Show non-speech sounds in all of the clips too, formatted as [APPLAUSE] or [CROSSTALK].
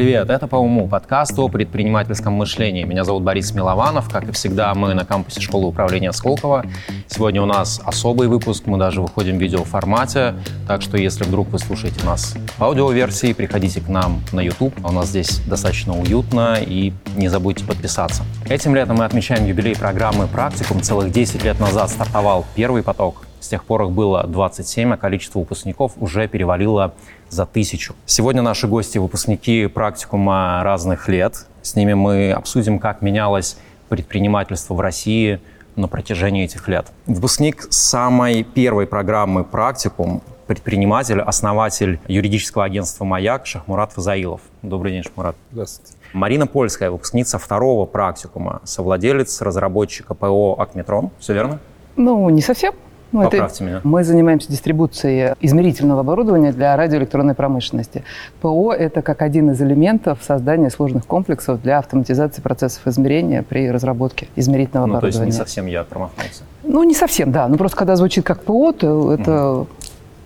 привет! Это «По уму» подкаст о предпринимательском мышлении. Меня зовут Борис Милованов. Как и всегда, мы на кампусе школы управления Сколково. Сегодня у нас особый выпуск, мы даже выходим в видеоформате. Так что, если вдруг вы слушаете нас в аудиоверсии, приходите к нам на YouTube. У нас здесь достаточно уютно и не забудьте подписаться. Этим летом мы отмечаем юбилей программы «Практикум». Целых 10 лет назад стартовал первый поток. С тех пор их было 27, а количество выпускников уже перевалило за тысячу. Сегодня наши гости – выпускники практикума разных лет. С ними мы обсудим, как менялось предпринимательство в России на протяжении этих лет. Выпускник самой первой программы «Практикум» предприниматель, основатель юридического агентства «Маяк» Шахмурат Фазаилов. Добрый день, Шахмурат. Здравствуйте. Марина Польская, выпускница второго практикума, совладелец разработчика ПО «Акметрон». Все верно? Ну, не совсем. Ну, Поправьте меня. Мы занимаемся дистрибуцией измерительного оборудования для радиоэлектронной промышленности. ПО – это как один из элементов создания сложных комплексов для автоматизации процессов измерения при разработке измерительного ну, оборудования. То есть не совсем я промахнулся. Ну, не совсем, да. Ну, просто когда звучит как ПО, то это mm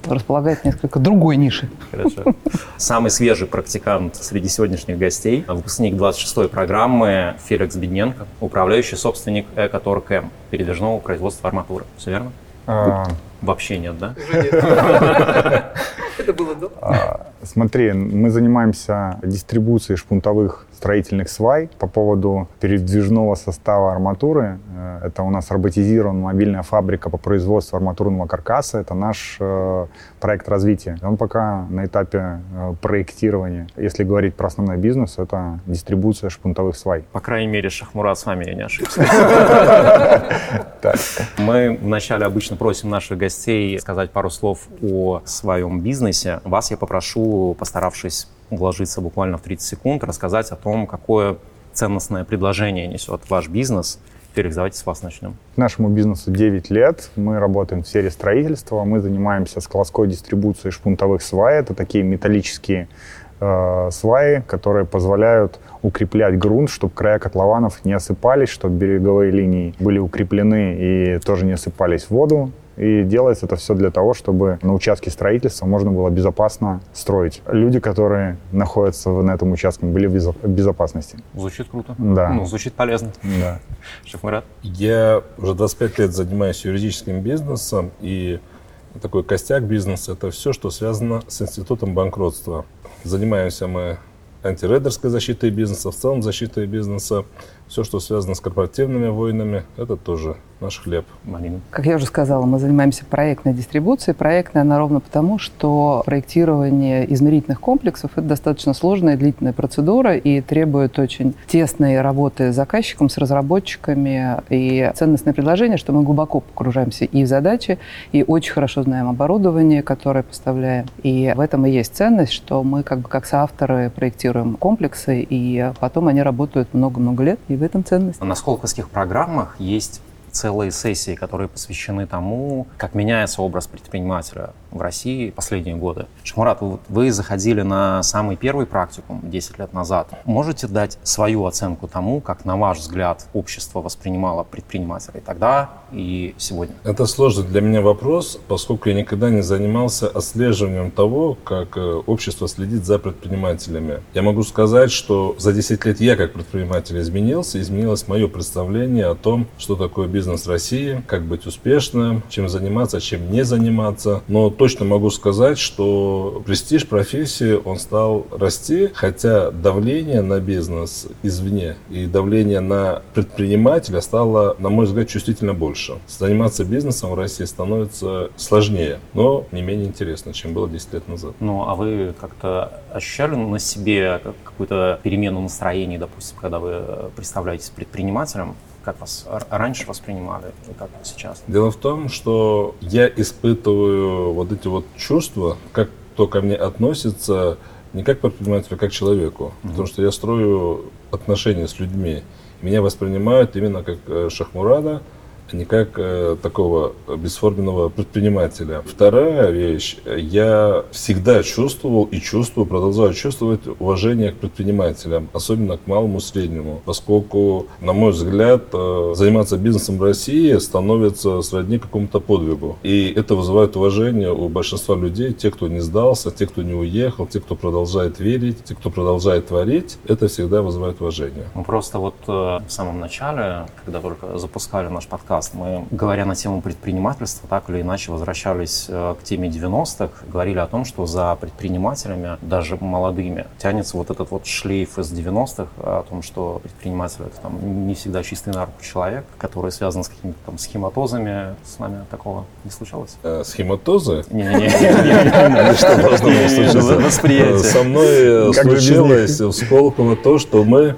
располагает несколько другой ниши. Хорошо. Самый свежий практикант среди сегодняшних гостей, выпускник 26-й программы Феликс Бедненко, управляющий собственник Экоторг М, передвижного производства арматуры. Все верно? А... Вообще нет, да? [LAUGHS] Это было до. А, смотри, мы занимаемся дистрибуцией шпунтовых строительных свай по поводу передвижного состава арматуры. Э, это у нас роботизирована мобильная фабрика по производству арматурного каркаса. Это наш э, проект развития. Он пока на этапе э, проектирования. Если говорить про основной бизнес, это дистрибуция шпунтовых свай. По крайней мере, Шахмурат с вами я не ошибся. [LAUGHS] Мы вначале обычно просим наших гостей сказать пару слов о своем бизнесе. Вас я попрошу, постаравшись уложиться буквально в 30 секунд, рассказать о том, какое ценностное предложение несет ваш бизнес. Феликс, давайте с вас начнем. Нашему бизнесу 9 лет. Мы работаем в сфере строительства. Мы занимаемся складской дистрибуцией шпунтовых свай. Это такие металлические э, сваи, которые позволяют укреплять грунт, чтобы края котлованов не осыпались, чтобы береговые линии были укреплены и тоже не осыпались в воду. И делается это все для того, чтобы на участке строительства можно было безопасно строить. Люди, которые находятся на этом участке, были в безопасности. Звучит круто. Да. Ну, звучит полезно. Да. [LAUGHS] Шахмарат? Я уже 25 лет занимаюсь юридическим бизнесом, и такой костяк бизнеса – это все, что связано с институтом банкротства. Занимаемся мы антирейдерской защитой бизнеса, в целом защитой бизнеса. Все, что связано с корпоративными войнами, это тоже наш хлеб. Марина. Как я уже сказала, мы занимаемся проектной дистрибуцией. Проектная она ровно потому, что проектирование измерительных комплексов – это достаточно сложная длительная процедура и требует очень тесной работы с заказчиком, с разработчиками. И ценностное предложение, что мы глубоко погружаемся и в задачи, и очень хорошо знаем оборудование, которое поставляем. И в этом и есть ценность, что мы как бы как соавторы проектируем комплексы, и потом они работают много-много лет, в этом ценность. На сколковских программах есть целые сессии, которые посвящены тому, как меняется образ предпринимателя в России последние годы. Шмурат, вы, вы заходили на самый первый практикум 10 лет назад. Можете дать свою оценку тому, как, на ваш взгляд, общество воспринимало предпринимателей тогда и сегодня? Это сложный для меня вопрос, поскольку я никогда не занимался отслеживанием того, как э, общество следит за предпринимателями. Я могу сказать, что за 10 лет я как предприниматель изменился, изменилось мое представление о том, что такое бизнес России, как быть успешным, чем заниматься, чем не заниматься. Но то, точно могу сказать, что престиж профессии, он стал расти, хотя давление на бизнес извне и давление на предпринимателя стало, на мой взгляд, чувствительно больше. Заниматься бизнесом в России становится сложнее, но не менее интересно, чем было 10 лет назад. Ну, а вы как-то ощущали на себе какую-то перемену настроений, допустим, когда вы представляетесь предпринимателем? Как вас раньше воспринимали и как сейчас? Дело в том, что я испытываю вот эти вот чувства, как кто ко мне относится, не как предпринимателю, а как человеку. Mm-hmm. Потому что я строю отношения с людьми. Меня воспринимают именно как э, Шахмурада, не как э, такого бесформенного предпринимателя. Вторая вещь. Я всегда чувствовал и чувствую, продолжаю чувствовать уважение к предпринимателям, особенно к малому и среднему, поскольку, на мой взгляд, э, заниматься бизнесом в России становится сродни какому-то подвигу. И это вызывает уважение у большинства людей, те, кто не сдался, те, кто не уехал, те, кто продолжает верить, те, кто продолжает творить, это всегда вызывает уважение. Мы просто вот э, в самом начале, когда только запускали наш подкаст, мы, говоря на тему предпринимательства, так или иначе возвращались э, к теме 90-х, говорили о том, что за предпринимателями, даже молодыми, тянется вот этот вот шлейф из 90-х о том, что предприниматель это там не всегда чистый на руку человек, который связан с какими-то там схематозами. С нами такого не случалось? Э, схематозы? Не-не-не. Что должно было случиться? Восприятие. Со мной случилось в Сколково то, что мы Э,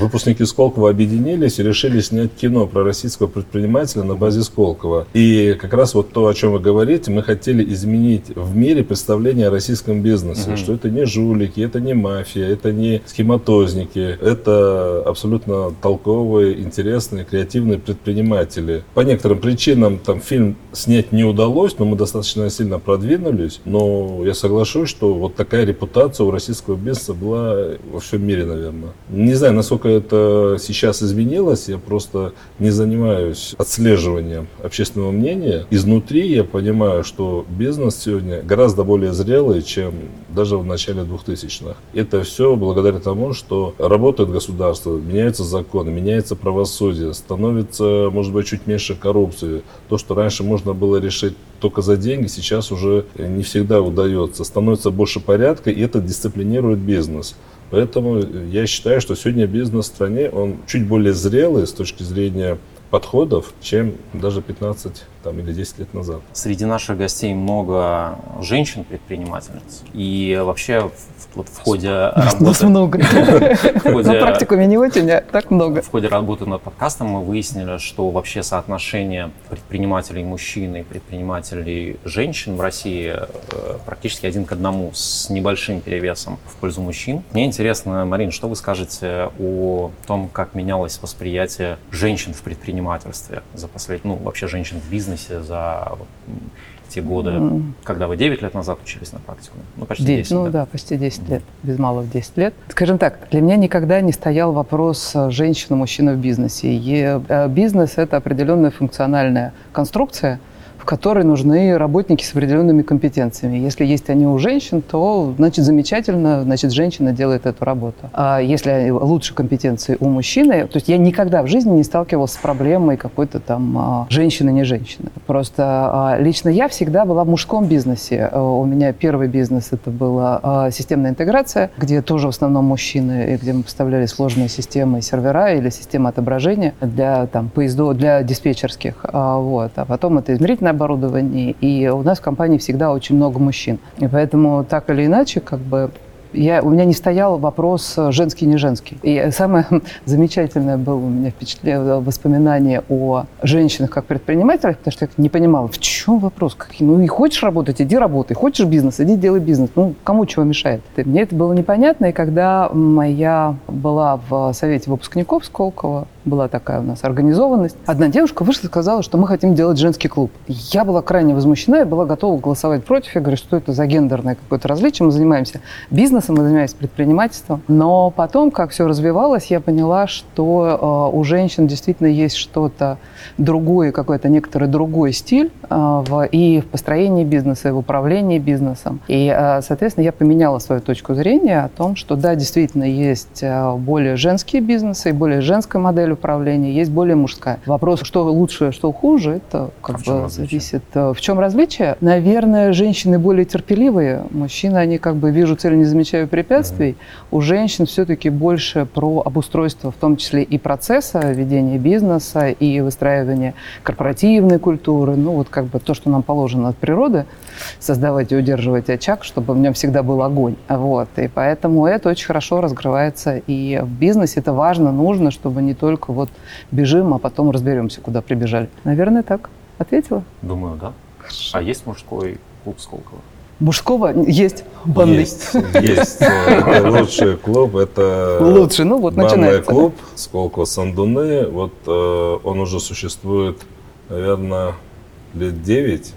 выпускники Сколково объединились и решили снять кино про российского предпринимателя на базе Сколково. И как раз вот то, о чем вы говорите, мы хотели изменить в мире представление о российском бизнесе, угу. что это не жулики, это не мафия, это не схематозники, это абсолютно толковые, интересные, креативные предприниматели. По некоторым причинам там фильм снять не удалось, но мы достаточно сильно продвинулись. Но я соглашусь, что вот такая репутация у российского бизнеса была во всем мире наверное. Не знаю, насколько это сейчас изменилось, я просто не занимаюсь отслеживанием общественного мнения. Изнутри я понимаю, что бизнес сегодня гораздо более зрелый, чем даже в начале 2000-х. Это все благодаря тому, что работает государство, меняются законы, меняется правосудие, становится, может быть, чуть меньше коррупции. То, что раньше можно было решить только за деньги, сейчас уже не всегда удается. Становится больше порядка, и это дисциплинирует бизнес. Поэтому я считаю, что сегодня бизнес в стране, он чуть более зрелый с точки зрения подходов, чем даже 15 там, или 10 лет назад. Среди наших гостей много женщин-предпринимательниц. И вообще вот в ходе работы... [LAUGHS] Нас много. [LAUGHS] На практикуме не очень, а так много. В ходе работы над подкастом мы выяснили, что вообще соотношение предпринимателей мужчин и предпринимателей женщин в России э, практически один к одному с небольшим перевесом в пользу мужчин. Мне интересно, Марин, что вы скажете о том, как менялось восприятие женщин в предпринимательстве за последние, ну, вообще женщин в бизнесе за те годы, mm. когда вы 9 лет назад учились на практику? Ну, почти 10. 10 ну да, да почти 10 mm. лет, без малого 10 лет. Скажем так, для меня никогда не стоял вопрос э, женщина-мужчина в бизнесе. И э, бизнес – это определенная функциональная конструкция – которой нужны работники с определенными компетенциями. Если есть они у женщин, то, значит, замечательно, значит, женщина делает эту работу. А если лучше компетенции у мужчины, то есть я никогда в жизни не сталкивалась с проблемой какой-то там а, женщины-не женщины. Просто а, лично я всегда была в мужском бизнесе. А, у меня первый бизнес это была системная интеграция, где тоже в основном мужчины, и где мы поставляли сложные системы сервера или системы отображения для там поездов, для диспетчерских. Вот. А потом это измерительная оборудовании, и у нас в компании всегда очень много мужчин. И поэтому так или иначе, как бы я, у меня не стоял вопрос э, женский, не женский. И самое [LAUGHS] замечательное было у меня впечатление, воспоминание о женщинах как предпринимателях, потому что я не понимала, в чем вопрос? Какие? Ну и хочешь работать, иди работай. Хочешь бизнес, иди делай бизнес. Ну, кому чего мешает? Мне это было непонятно, и когда моя была в совете выпускников Сколково, была такая у нас организованность. Одна девушка вышла и сказала, что мы хотим делать женский клуб. Я была крайне возмущена, я была готова голосовать против. Я говорю, что это за гендерное какое-то различие. Мы занимаемся бизнесом, мы занимаемся предпринимательством. Но потом, как все развивалось, я поняла, что э, у женщин действительно есть что-то другое, какой-то некоторый другой стиль э, в, и в построении бизнеса, и в управлении бизнесом. И, э, соответственно, я поменяла свою точку зрения о том, что да, действительно есть э, более женские бизнесы и более женская модель управления, есть более мужская. Вопрос, что лучше, что хуже, это как а бы зависит. Э, в чем различие? Наверное, женщины более терпеливые, мужчины, они как бы вижу цель, не замечаю препятствий. Mm-hmm. У женщин все-таки больше про обустройство, в том числе и процесса ведения бизнеса, и выстраивания корпоративной культуры. Ну, вот как бы то, что нам положено от природы, создавать и удерживать очаг, чтобы в нем всегда был огонь. Вот. И поэтому это очень хорошо разгрывается и в бизнесе. Это важно, нужно, чтобы не только только вот бежим, а потом разберемся, куда прибежали. Наверное, так. Ответила? Думаю, да. Хорошо. А есть мужской клуб Сколково? Мужского есть банный. Есть, есть. [LAUGHS] Лучший клуб, это Лучший, ну вот банный начинается. клуб Сколково Сандуны. Вот э, он уже существует, наверное, лет 9.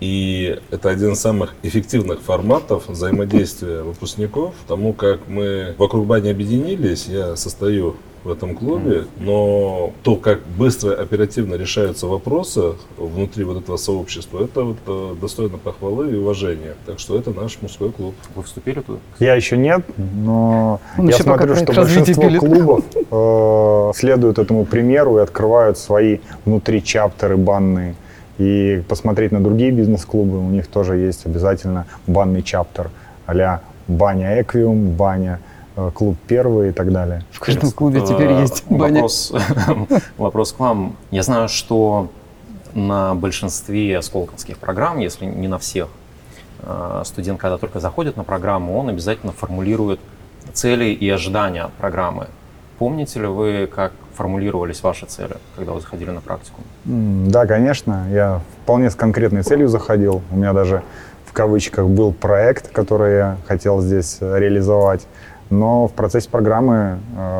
И это один из самых эффективных форматов взаимодействия выпускников. Потому как мы вокруг бани объединились, я состою в этом клубе, но то, как быстро, оперативно решаются вопросы внутри вот этого сообщества, это вот э, достойно похвалы и уважения. Так что это наш мужской клуб. Вы вступили туда? Я еще нет, но Он я смотрю, что большинство пилит. клубов [LAUGHS] э, следуют этому примеру и открывают свои внутри чаптеры банные. И посмотреть на другие бизнес-клубы, у них тоже есть обязательно банный чаптер а баня Эквиум, баня клуб первый и так далее. В каждом клубе Э, теперь есть баня. Вопрос, [LAUGHS] вопрос к вам. Я знаю, что на большинстве сколковских программ, если не на всех, э, студент, когда только заходит на программу, он обязательно формулирует цели и ожидания от программы. Помните ли вы, как формулировались ваши цели, когда вы заходили на практику? Да, конечно, я вполне с конкретной целью заходил. У меня даже в кавычках был проект, который я хотел здесь э, реализовать. Но в процессе программы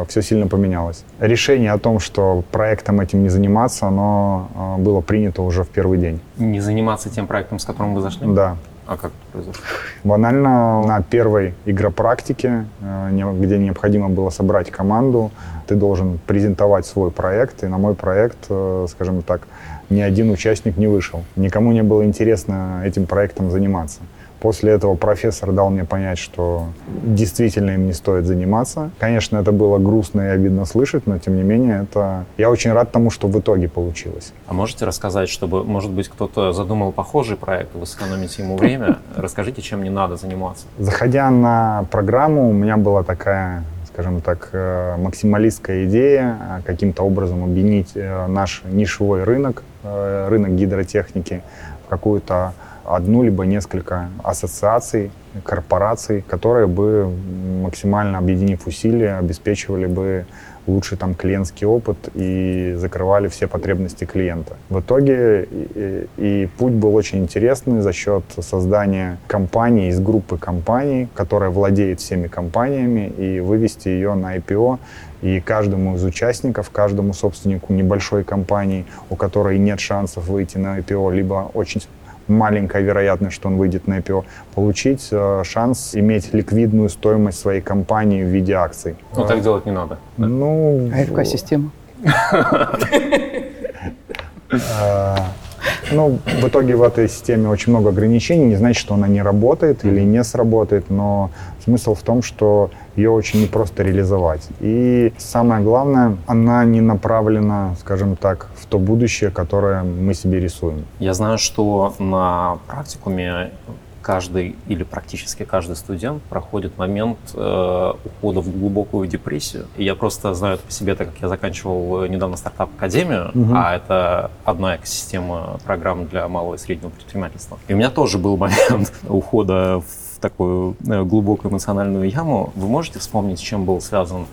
все сильно поменялось. Решение о том, что проектом этим не заниматься, оно э, было принято уже в первый день. Не заниматься тем проектом, с которым вы зашли? Да. А как это произошло? Банально на первой игропрактике, э, где необходимо было собрать команду, ты должен презентовать свой проект. И на мой проект, э, скажем так, ни один участник не вышел. Никому не было интересно этим проектом заниматься. После этого профессор дал мне понять, что действительно им не стоит заниматься. Конечно, это было грустно и обидно слышать, но тем не менее, это... я очень рад тому, что в итоге получилось. А можете рассказать, чтобы, может быть, кто-то задумал похожий проект, вы сэкономите ему время? [LAUGHS] Расскажите, чем не надо заниматься. Заходя на программу, у меня была такая, скажем так, э, максималистская идея э, каким-то образом объединить э, наш нишевой рынок, рынок гидротехники, в какую-то одну либо несколько ассоциаций, корпораций, которые бы максимально объединив усилия, обеспечивали бы лучший там клиентский опыт и закрывали все потребности клиента. В итоге и, и путь был очень интересный за счет создания компании из группы компаний, которая владеет всеми компаниями, и вывести ее на IPO. И каждому из участников, каждому собственнику небольшой компании, у которой нет шансов выйти на IPO, либо очень маленькая вероятность, что он выйдет на IPO, получить э, шанс иметь ликвидную стоимость своей компании в виде акций. Ну, так делать не надо. Ну, АФК-система. э, ну, в итоге в этой системе очень много ограничений. Не значит, что она не работает или не сработает, но смысл в том, что ее очень непросто реализовать. И самое главное, она не направлена, скажем так, в то будущее, которое мы себе рисуем. Я знаю, что на практикуме каждый или практически каждый студент проходит момент э, ухода в глубокую депрессию. И я просто знаю это по себе, так как я заканчивал э, недавно стартап-академию, Мгм. а это одна экосистема программ для малого и среднего предпринимательства. И у меня тоже был момент [LAUGHS] ухода в такую э, глубокую эмоциональную яму. Вы можете вспомнить, с чем был связан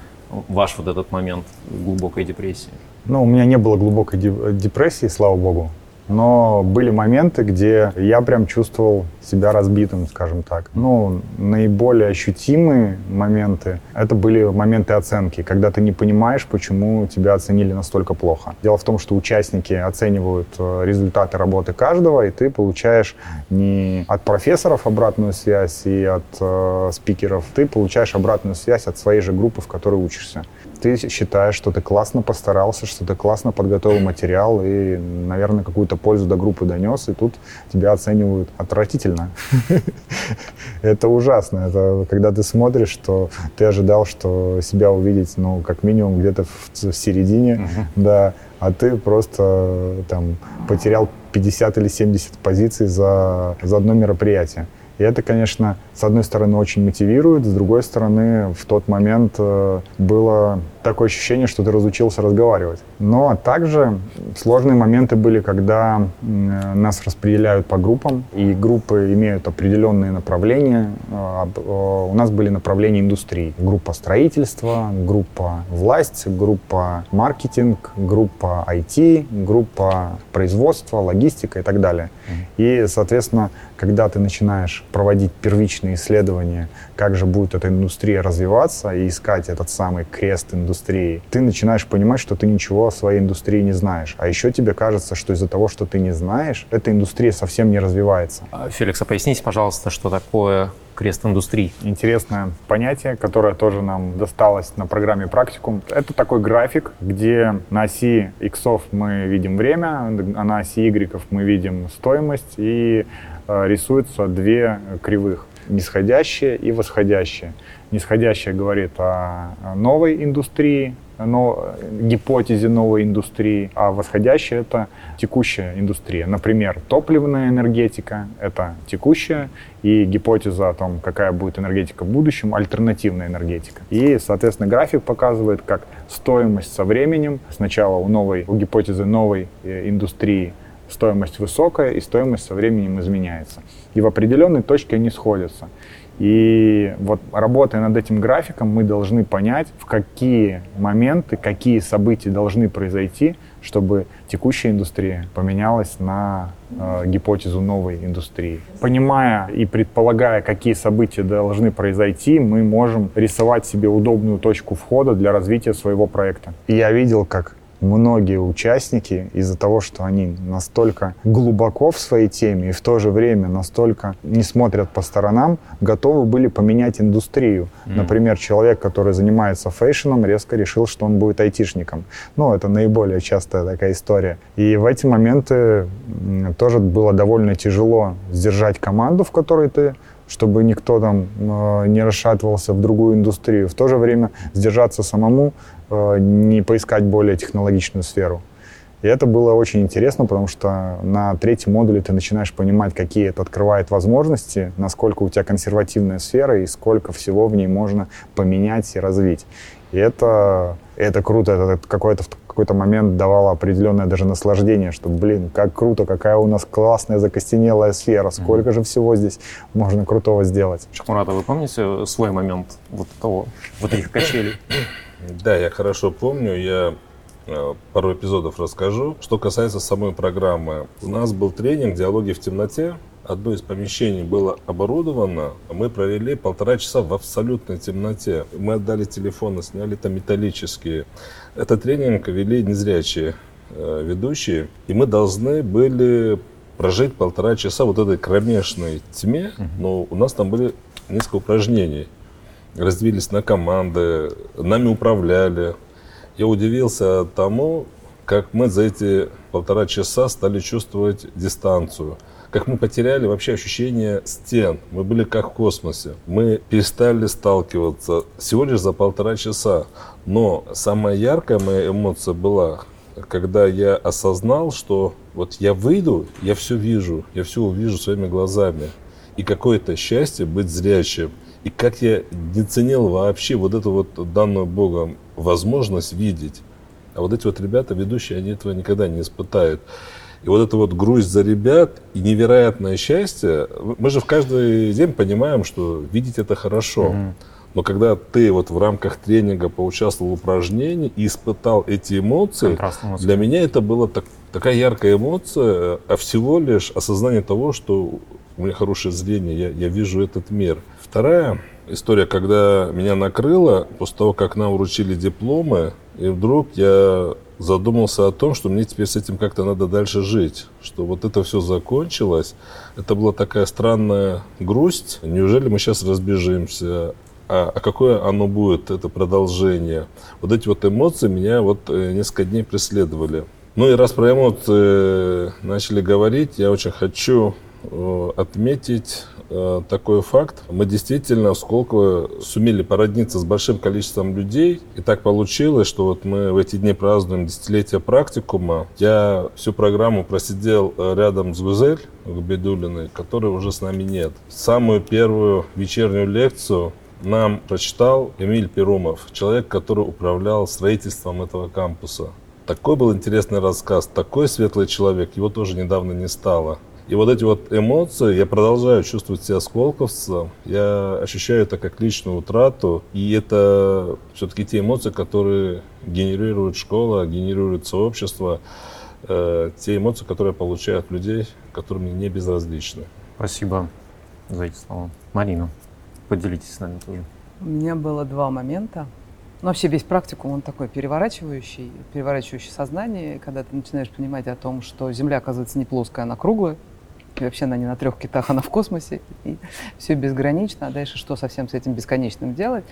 ваш вот этот момент глубокой депрессии? Ну, у меня не было глубокой де- депрессии, слава богу. Но были моменты, где я прям чувствовал себя разбитым, скажем так. Ну, наиболее ощутимые моменты — это были моменты оценки, когда ты не понимаешь, почему тебя оценили настолько плохо. Дело в том, что участники оценивают э, результаты работы каждого, и ты получаешь не от профессоров обратную связь и от э, спикеров, ты получаешь обратную связь от своей же группы, в которой учишься ты считаешь, что ты классно постарался, что ты классно подготовил материал и, наверное, какую-то пользу до группы донес, и тут тебя оценивают отвратительно. [LAUGHS] Это ужасно. Это когда ты смотришь, что ты ожидал, что себя увидеть, ну, как минимум где-то в, середине, да, а ты просто там потерял 50 или 70 позиций за, за одно мероприятие. И это, конечно, с одной стороны очень мотивирует, с другой стороны в тот момент э, было такое ощущение, что ты разучился разговаривать. Но также сложные моменты были, когда нас распределяют по группам, и группы имеют определенные направления. А, а, у нас были направления индустрии. Группа строительства, группа власть, группа маркетинг, группа IT, группа производства, логистика и так далее. И, соответственно, когда ты начинаешь проводить первичные исследования, как же будет эта индустрия развиваться и искать этот самый крест индустрии, ты начинаешь понимать, что ты ничего о своей индустрии не знаешь. А еще тебе кажется, что из-за того, что ты не знаешь, эта индустрия совсем не развивается. А, Феликс, а поясните, пожалуйста, что такое крест индустрии. Интересное понятие, которое тоже нам досталось на программе практикум. Это такой график, где на оси иксов мы видим время, а на оси игреков мы видим стоимость, и э, рисуются две кривых нисходящее и восходящее. Нисходящее говорит о новой индустрии, но, гипотезе новой индустрии, а восходящая — это текущая индустрия. Например, топливная энергетика — это текущая, и гипотеза о том, какая будет энергетика в будущем — альтернативная энергетика. И, соответственно, график показывает, как стоимость со временем, сначала у новой, у гипотезы новой э, индустрии стоимость высокая, и стоимость со временем изменяется. И в определенной точке они сходятся. И вот работая над этим графиком, мы должны понять, в какие моменты, какие события должны произойти, чтобы текущая индустрия поменялась на э, гипотезу новой индустрии. Понимая и предполагая, какие события должны произойти, мы можем рисовать себе удобную точку входа для развития своего проекта. Я видел, как многие участники из-за того, что они настолько глубоко в своей теме и в то же время настолько не смотрят по сторонам, готовы были поменять индустрию. Mm. Например, человек, который занимается фэшном, резко решил, что он будет айтишником. Ну, это наиболее частая такая история. И в эти моменты тоже было довольно тяжело сдержать команду, в которой ты чтобы никто там э, не расшатывался в другую индустрию. В то же время сдержаться самому, не поискать более технологичную сферу. И это было очень интересно, потому что на третьем модуле ты начинаешь понимать, какие это открывает возможности, насколько у тебя консервативная сфера и сколько всего в ней можно поменять и развить. И это, это круто, это какой-то какой-то момент давало определенное даже наслаждение, что, блин, как круто, какая у нас классная закостенелая сфера, сколько mm-hmm. же всего здесь можно крутого сделать. Шахмурат, а вы помните свой момент вот того, вот этих качелей? Да, я хорошо помню, я э, пару эпизодов расскажу. Что касается самой программы, у нас был тренинг «Диалоги в темноте», одно из помещений было оборудовано, мы провели полтора часа в абсолютной темноте. Мы отдали телефоны, сняли там металлические. Этот тренинг вели незрячие э, ведущие, и мы должны были прожить полтора часа вот этой кромешной тьме, но у нас там были несколько упражнений. Разделились на команды, нами управляли. Я удивился тому, как мы за эти полтора часа стали чувствовать дистанцию – как мы потеряли вообще ощущение стен. Мы были как в космосе. Мы перестали сталкиваться всего лишь за полтора часа. Но самая яркая моя эмоция была, когда я осознал, что вот я выйду, я все вижу, я все увижу своими глазами. И какое-то счастье быть зрячим. И как я не ценил вообще вот эту вот данную Богом возможность видеть. А вот эти вот ребята, ведущие, они этого никогда не испытают. И вот эта вот грусть за ребят и невероятное счастье, мы же в каждый день понимаем, что видеть это хорошо. Угу. Но когда ты вот в рамках тренинга поучаствовал в упражнении и испытал эти эмоции, для меня это была так, такая яркая эмоция, а всего лишь осознание того, что у меня хорошее зрение, я, я вижу этот мир. Вторая история, когда меня накрыло, после того, как нам вручили дипломы, и вдруг я задумался о том, что мне теперь с этим как-то надо дальше жить, что вот это все закончилось. Это была такая странная грусть. Неужели мы сейчас разбежимся? А, а какое оно будет, это продолжение? Вот эти вот эмоции меня вот э, несколько дней преследовали. Ну и раз про эмоции начали говорить, я очень хочу отметить Э, такой факт. Мы действительно в Сколково сумели породниться с большим количеством людей. И так получилось, что вот мы в эти дни празднуем десятилетие практикума. Я всю программу просидел э, рядом с Гузель Губедулиной, которой уже с нами нет. Самую первую вечернюю лекцию нам прочитал Эмиль Перумов, человек, который управлял строительством этого кампуса. Такой был интересный рассказ, такой светлый человек, его тоже недавно не стало. И вот эти вот эмоции, я продолжаю чувствовать себя сколковцем, я ощущаю это как личную утрату, и это все-таки те эмоции, которые генерирует школа, генерирует сообщество, э, те эмоции, которые получают людей, которые мне не безразличны. Спасибо за эти слова. Марина, поделитесь с нами тоже. У меня было два момента. Ну, вообще весь практикум, он такой переворачивающий, переворачивающий сознание, когда ты начинаешь понимать о том, что Земля, оказывается, не плоская, она круглая, вообще она не на трех китах, она в космосе, и все безгранично, а дальше что совсем с этим бесконечным делать.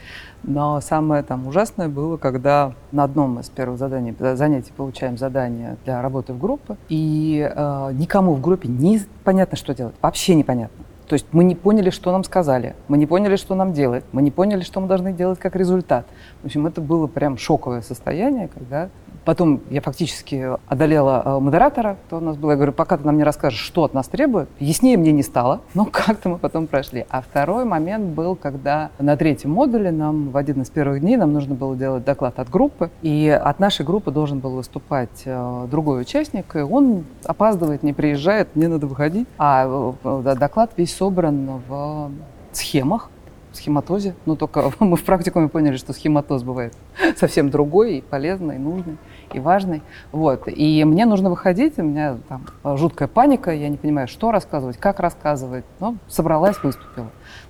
Но самое там ужасное было, когда на одном из первых заданий, занятий получаем задание для работы в группе, и э, никому в группе не понятно, что делать, вообще непонятно. То есть мы не поняли, что нам сказали, мы не поняли, что нам делать, мы не поняли, что мы должны делать как результат. В общем, это было прям шоковое состояние, когда Потом я фактически одолела э, модератора, кто у нас был. Я говорю, пока ты нам не расскажешь, что от нас требует, яснее мне не стало, [LAUGHS] но как-то мы потом прошли. А второй момент был, когда на третьем модуле нам в один из первых дней нам нужно было делать доклад от группы, и от нашей группы должен был выступать э, другой участник, и он опаздывает, не приезжает, мне надо выходить. А э, доклад весь собран в схемах, схематозе. Но только [LAUGHS] мы в практикуме поняли, что схематоз бывает [LAUGHS] совсем другой и полезный, и нужный, и важный. Вот. И мне нужно выходить, у меня там жуткая паника, я не понимаю, что рассказывать, как рассказывать. Но собралась, выступила.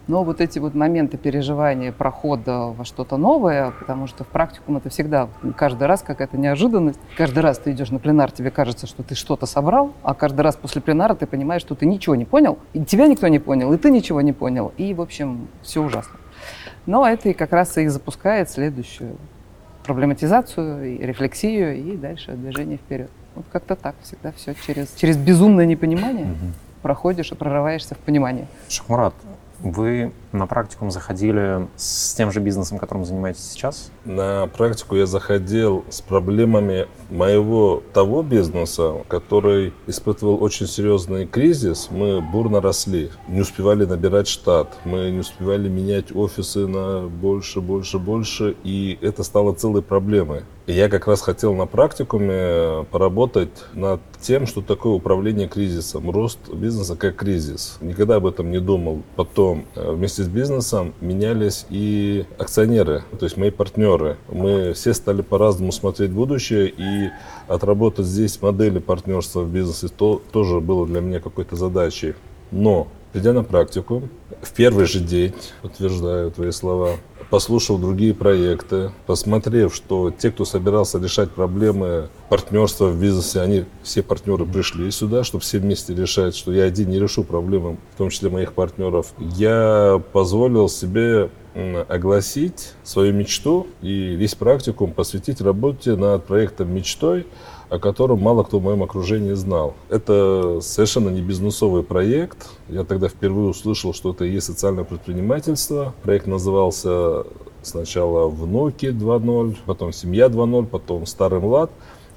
Но вот эти вот моменты переживания прохода во что-то новое, потому что в практикум это всегда каждый раз какая-то неожиданность. Каждый раз ты идешь на пленар, тебе кажется, что ты что-то собрал, а каждый раз после пленара ты понимаешь, что ты ничего не понял, и тебя никто не понял, и ты ничего не понял. И, в общем, все ужасно. Но это и как раз и запускает следующую проблематизацию, и рефлексию, и дальше движение вперед. Вот как-то так всегда все через, через безумное непонимание угу. проходишь и прорываешься в понимание. Шахмурат, вы на практикум заходили с тем же бизнесом, которым занимаетесь сейчас? На практику я заходил с проблемами моего того бизнеса, который испытывал очень серьезный кризис. Мы бурно росли, не успевали набирать штат, мы не успевали менять офисы на больше, больше, больше, и это стало целой проблемой. Я как раз хотел на практикуме поработать над тем, что такое управление кризисом, рост бизнеса как кризис. Никогда об этом не думал. Потом э, вместе с бизнесом менялись и акционеры, то есть мои партнеры. Мы все стали по-разному смотреть будущее, и отработать здесь модели партнерства в бизнесе то, тоже было для меня какой-то задачей. Но Придя на практику, в первый же день, подтверждаю твои слова, послушав другие проекты, посмотрев, что те, кто собирался решать проблемы партнерства в бизнесе, они все партнеры пришли сюда, чтобы все вместе решать, что я один не решу проблемы, в том числе моих партнеров, я позволил себе огласить свою мечту и весь практикум посвятить работе над проектом «Мечтой», о котором мало кто в моем окружении знал. Это совершенно не бизнесовый проект. Я тогда впервые услышал, что это и есть социальное предпринимательство. Проект назывался сначала «Внуки 2.0», потом «Семья 2.0», потом «Старый млад».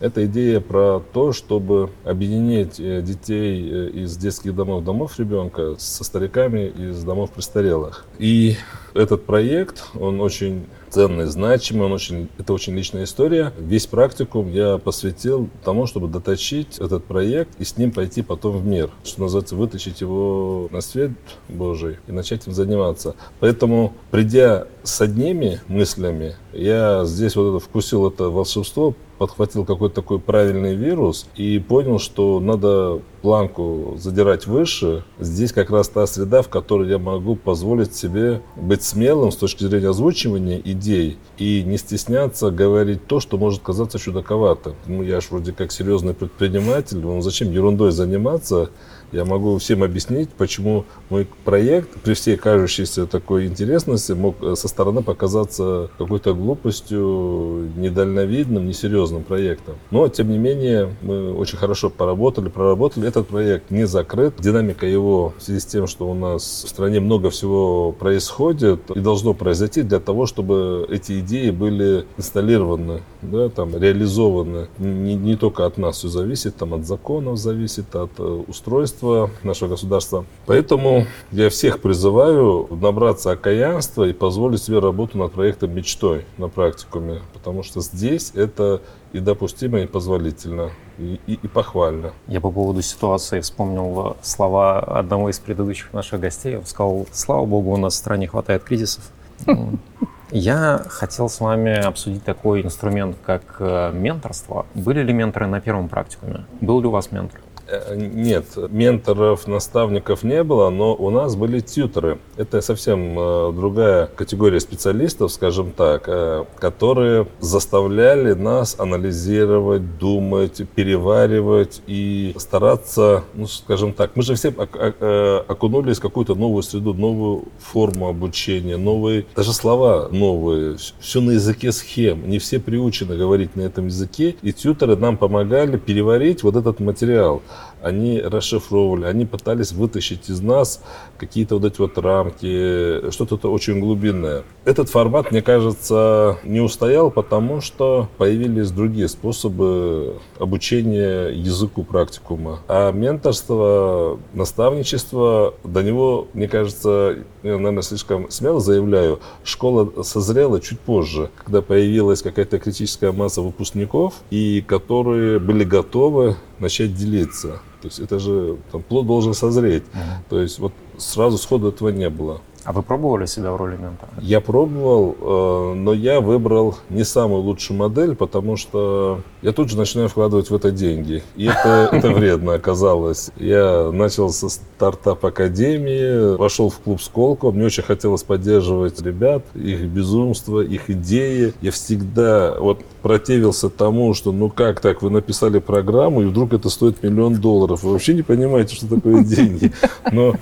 Это идея про то, чтобы объединить э, детей э, из детских домов, домов ребенка со стариками из домов престарелых. И этот проект, он очень ценный, значимый, он очень, это очень личная история. Весь практикум я посвятил тому, чтобы доточить этот проект и с ним пойти потом в мир. Что называется, вытащить его на свет Божий и начать им заниматься. Поэтому, придя с одними мыслями, я здесь вот это вкусил это волшебство, подхватил какой-то такой правильный вирус и понял, что надо планку задирать выше. Здесь как раз та среда, в которой я могу позволить себе быть смелым с точки зрения озвучивания идей и не стесняться говорить то, что может казаться чудаковато. Ну, я же вроде как серьезный предприниматель, ну, зачем ерундой заниматься? Я могу всем объяснить, почему мой проект при всей кажущейся такой интересности мог э, со стороны показаться какой-то глупостью, недальновидным, несерьезным проектом. Но, тем не менее, мы очень хорошо поработали, проработали. Этот проект не закрыт. Динамика его в связи с тем, что у нас в стране много всего происходит и должно произойти для того, чтобы эти идеи были инсталлированы, да, там, реализованы. Не, не только от нас все зависит, там, от законов зависит, от э, устройства руководство нашего государства. Поэтому я всех призываю набраться окаянства и позволить себе работу над проектом мечтой на практикуме, потому что здесь это и допустимо, и позволительно, и, и, и похвально. Я по поводу ситуации вспомнил слова одного из предыдущих наших гостей. Он сказал, слава богу, у нас в стране хватает кризисов. [LAUGHS] Я хотел с вами обсудить такой инструмент, как э, менторство. Были ли менторы на первом практикуме? Был ли у вас ментор? Э, нет, менторов, наставников не было, но у нас были тьютеры. Это совсем э, другая категория специалистов, скажем так, э, которые заставляли нас анализировать, думать, переваривать и стараться, ну, скажем так, мы же все окунулись в какую-то новую среду, новую форму обучения, новые, даже слова новые, все на языке схем. Не все приучены говорить на этом языке, и тьютеры нам помогали переварить вот этот материал они расшифровывали, они пытались вытащить из нас какие-то вот эти вот рамки, что-то очень глубинное. Этот формат, мне кажется, не устоял, потому что появились другие способы обучения языку практикума. А менторство, наставничество, до него, мне кажется, я, наверное, слишком смело заявляю, школа созрела чуть позже, когда появилась какая-то критическая масса выпускников, и которые были готовы начать делиться. То есть это же там, плод должен созреть. Uh-huh. То есть вот сразу сходу этого не было. А вы пробовали себя в роли ментора? Я пробовал, э, но я выбрал не самую лучшую модель, потому что я тут же начинаю вкладывать в это деньги. И это, это вредно оказалось. Я начал со стартап-академии, вошел в клуб Сколково. Мне очень хотелось поддерживать ребят, их безумство, их идеи. Я всегда вот противился тому, что ну как так, вы написали программу, и вдруг это стоит миллион долларов. Вы вообще не понимаете, что такое деньги. Но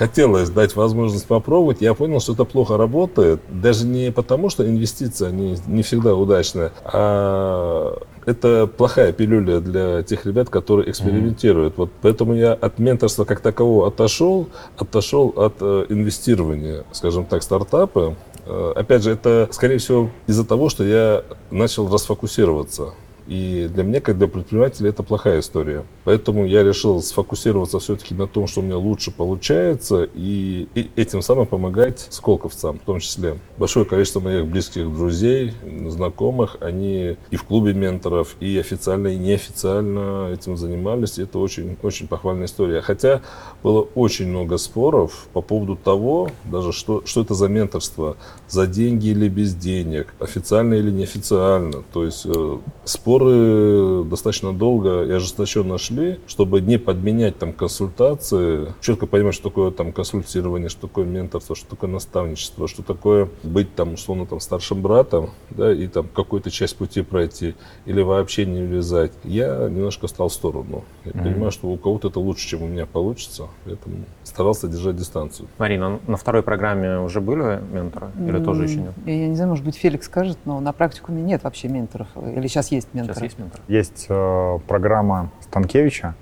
хотелось дать возможность попробовать. Я понял, что это плохо работает. Даже не потому, что инвестиции, они не всегда удачные, а это плохая пилюля для тех ребят, которые экспериментируют. Mm-hmm. Вот поэтому я от менторства как такового отошел, отошел от э, инвестирования, скажем так, стартапа. Э, опять же, это, скорее всего, из-за того, что я начал расфокусироваться. И для меня, как для предпринимателя, это плохая история. Поэтому я решил сфокусироваться все-таки на том, что у меня лучше получается, и, этим самым помогать сколковцам в том числе. Большое количество моих близких друзей, знакомых, они и в клубе менторов, и официально, и неофициально этим занимались. И это очень, очень похвальная история. Хотя было очень много споров по поводу того, даже что, что это за менторство, за деньги или без денег, официально или неофициально. То есть э, спор споры достаточно долго и ожесточенно шли, чтобы не подменять там консультации, четко понимать, что такое там консультирование, что такое менторство, что такое наставничество, что такое быть там условно там старшим братом, да, и там какую-то часть пути пройти или вообще не влезать. Я немножко стал в сторону. Я mm-hmm. понимаю, что у кого-то это лучше, чем у меня получится, поэтому старался держать дистанцию. Марина, на второй программе уже были менторы или mm-hmm. тоже еще нет? Я не знаю, может быть, Феликс скажет, но на практикуме нет вообще менторов. Или сейчас есть менторы? Сейчас есть менторы. Есть э, программа Станкевича,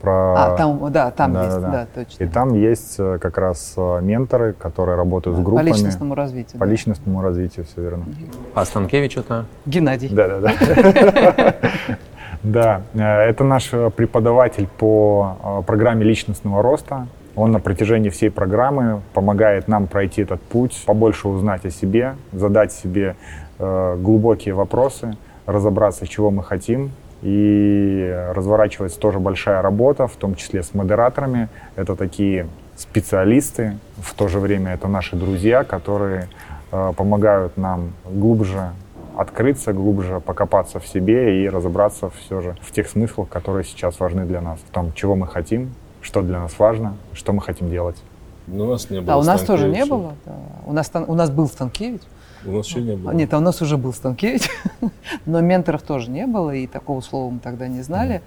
про... А, там, да, там да, есть, да, да. да, точно. И там есть э, как раз э, менторы, которые работают да, с группами. По личностному развитию. По да. личностному развитию, все верно. А Станкевич это? Геннадий. Да, да, да. Да, э, это наш преподаватель по программе личностного роста. Он на протяжении всей программы помогает нам пройти этот путь, побольше узнать о себе, задать себе глубокие вопросы, разобраться, чего мы хотим, и разворачивается тоже большая работа, в том числе с модераторами. Это такие специалисты, в то же время это наши друзья, которые э, помогают нам глубже открыться, глубже покопаться в себе и разобраться все же в тех смыслах, которые сейчас важны для нас, в том, чего мы хотим, что для нас важно, что мы хотим делать. Ну, у нас не было. Да, у нас тоже не было. Да. У, нас, у нас был Станкевич. У нас еще не было. Нет, а у нас уже был Станкевич, [LAUGHS] но менторов тоже не было, и такого слова мы тогда не знали.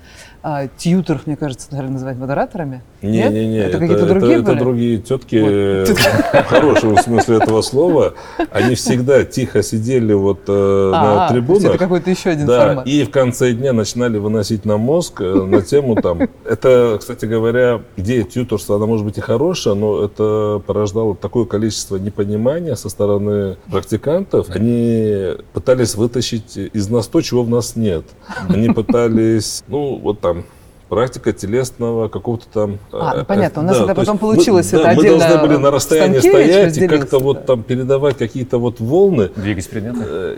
А, тьютеров, мне кажется, наверное, называть модераторами. Не-не-не, это, это какие-то другие это, были? это другие тетки, вот. в хорошем смысле этого слова. Они всегда тихо сидели вот э, на а, трибунах. это какой-то еще один да, формат. И в конце дня начинали выносить на мозг э, на тему там. Это, кстати говоря, идея тьюторства, она может быть и хорошая, но это порождало такое количество непонимания со стороны практикантов, музыкантов, они пытались вытащить из нас то, чего в нас нет. Они пытались, ну, вот там, практика телесного какого-то там... А, ну э, понятно, у нас да, это потом получилось, мы, это да, мы должны были на расстоянии стоять и как-то вот там передавать какие-то вот волны. Двигать предметы? Э,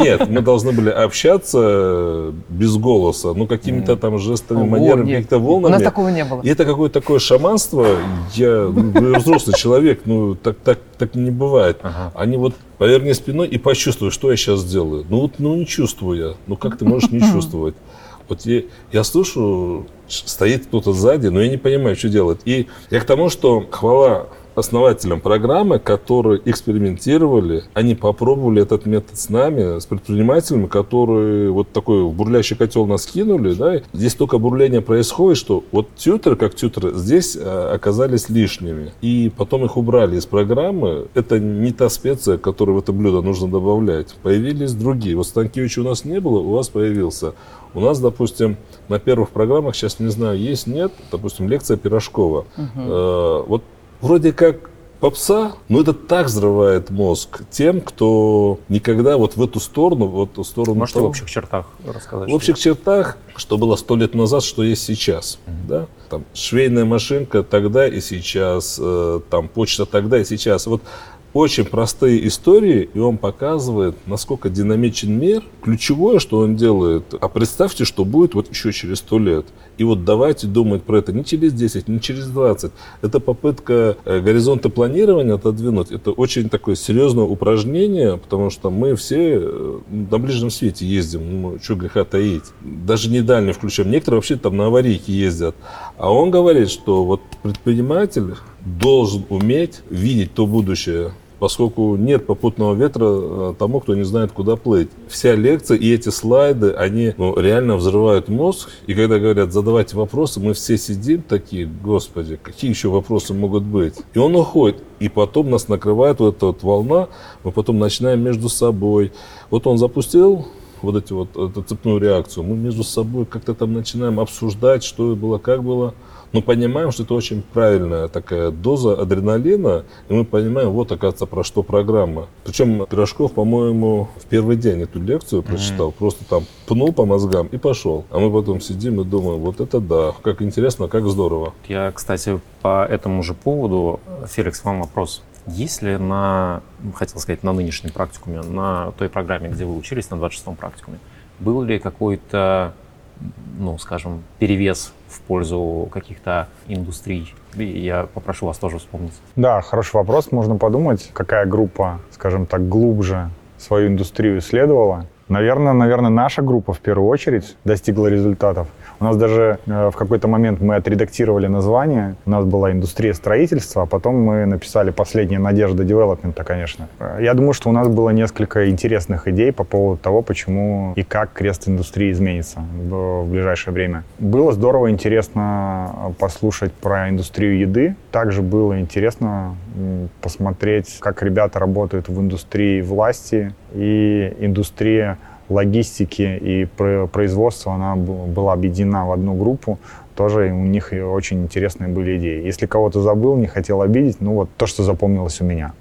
Нет, мы должны были общаться без голоса, ну какими-то там жестами, манерами, какими-то У волнами. нас такого не было. И это какое-то такое шаманство. Я ну, взрослый человек, ну так, так, так не бывает. Они вот поверни спиной и почувствуй, что я сейчас делаю. Ну вот, ну не чувствую я. Ну как ты можешь не чувствовать? Вот я, я слышу, стоит кто-то сзади, но я не понимаю, что делать. И я к тому, что хвала основателям программы, которые экспериментировали, они попробовали этот метод с нами, с предпринимателями, которые вот такой бурлящий котел нас кинули, да, здесь только бурление происходит, что вот тьютеры, как тьютеры, здесь э, оказались лишними, и потом их убрали из программы, это не та специя, которую в это блюдо нужно добавлять, появились другие, вот Станкевича у нас не было, у вас появился. У нас, допустим, на первых программах, сейчас не знаю, есть, нет, допустим, лекция Пирожкова. Э, вот вроде как попса, но это так взрывает мозг тем, кто никогда вот в эту сторону, в сторону Можете в того- общих чертах рассказать? в общих чертах, что было сто лет назад, что есть сейчас. Да? Там, швейная машинка тогда и сейчас, э, там, почта тогда и сейчас. Вот очень простые истории, и он показывает, насколько динамичен мир. Ключевое, что он делает, а представьте, что будет вот еще через сто лет. И вот давайте думать про это не через 10, не через 20. Это попытка э, горизонты планирования отодвинуть. Это очень такое серьезное упражнение, потому что мы все э, на ближнем свете ездим, ну, что греха таить. Даже не дальний включаем. Некоторые вообще там на аварийке ездят. А он говорит, что вот предприниматель должен уметь видеть то будущее, поскольку нет попутного ветра э, тому, кто не знает, куда плыть. Вся лекция и эти слайды, они ну, реально взрывают мозг. И когда говорят, задавайте вопросы, мы все сидим такие, господи, какие еще вопросы могут быть? И он уходит. И потом нас накрывает вот эта вот волна, мы потом начинаем между собой. Вот он запустил вот эти вот, эту цепную реакцию, мы между собой как-то там начинаем обсуждать, что было, как было. Но понимаем, что это очень правильная такая доза адреналина, и мы понимаем, вот, оказывается, про что программа. Причем Пирожков, по-моему, в первый день эту лекцию прочитал, просто там пнул по мозгам и пошел. А мы потом сидим и думаем, вот это да, как интересно, как здорово. Я, кстати, по этому же поводу, Феликс, вам вопрос. Есть ли на, хотел сказать, на нынешнем практикуме, на той программе, где вы учились, на 26-м практикуме, был ли какой-то, ну, скажем, перевес в пользу каких-то индустрий? Я попрошу вас тоже вспомнить. Да, хороший вопрос. Можно подумать, какая группа, скажем так, глубже свою индустрию исследовала. Наверное, наверное, наша группа в первую очередь достигла результатов. У нас даже э, в какой-то момент мы отредактировали название. У нас была индустрия строительства, а потом мы написали «Последняя надежда девелопмента», конечно. Э, Я думаю, что у нас было несколько интересных идей по поводу того, почему и как крест индустрии изменится в ближайшее время. Было здорово, интересно э, послушать про индустрию еды. Также было интересно посмотреть, как ребята работают в индустрии власти и индустрия логистики и про- производства, она была объединена в одну группу. Тоже у них очень интересные были идеи. Если кого-то забыл, не хотел обидеть, ну вот то, что запомнилось у меня.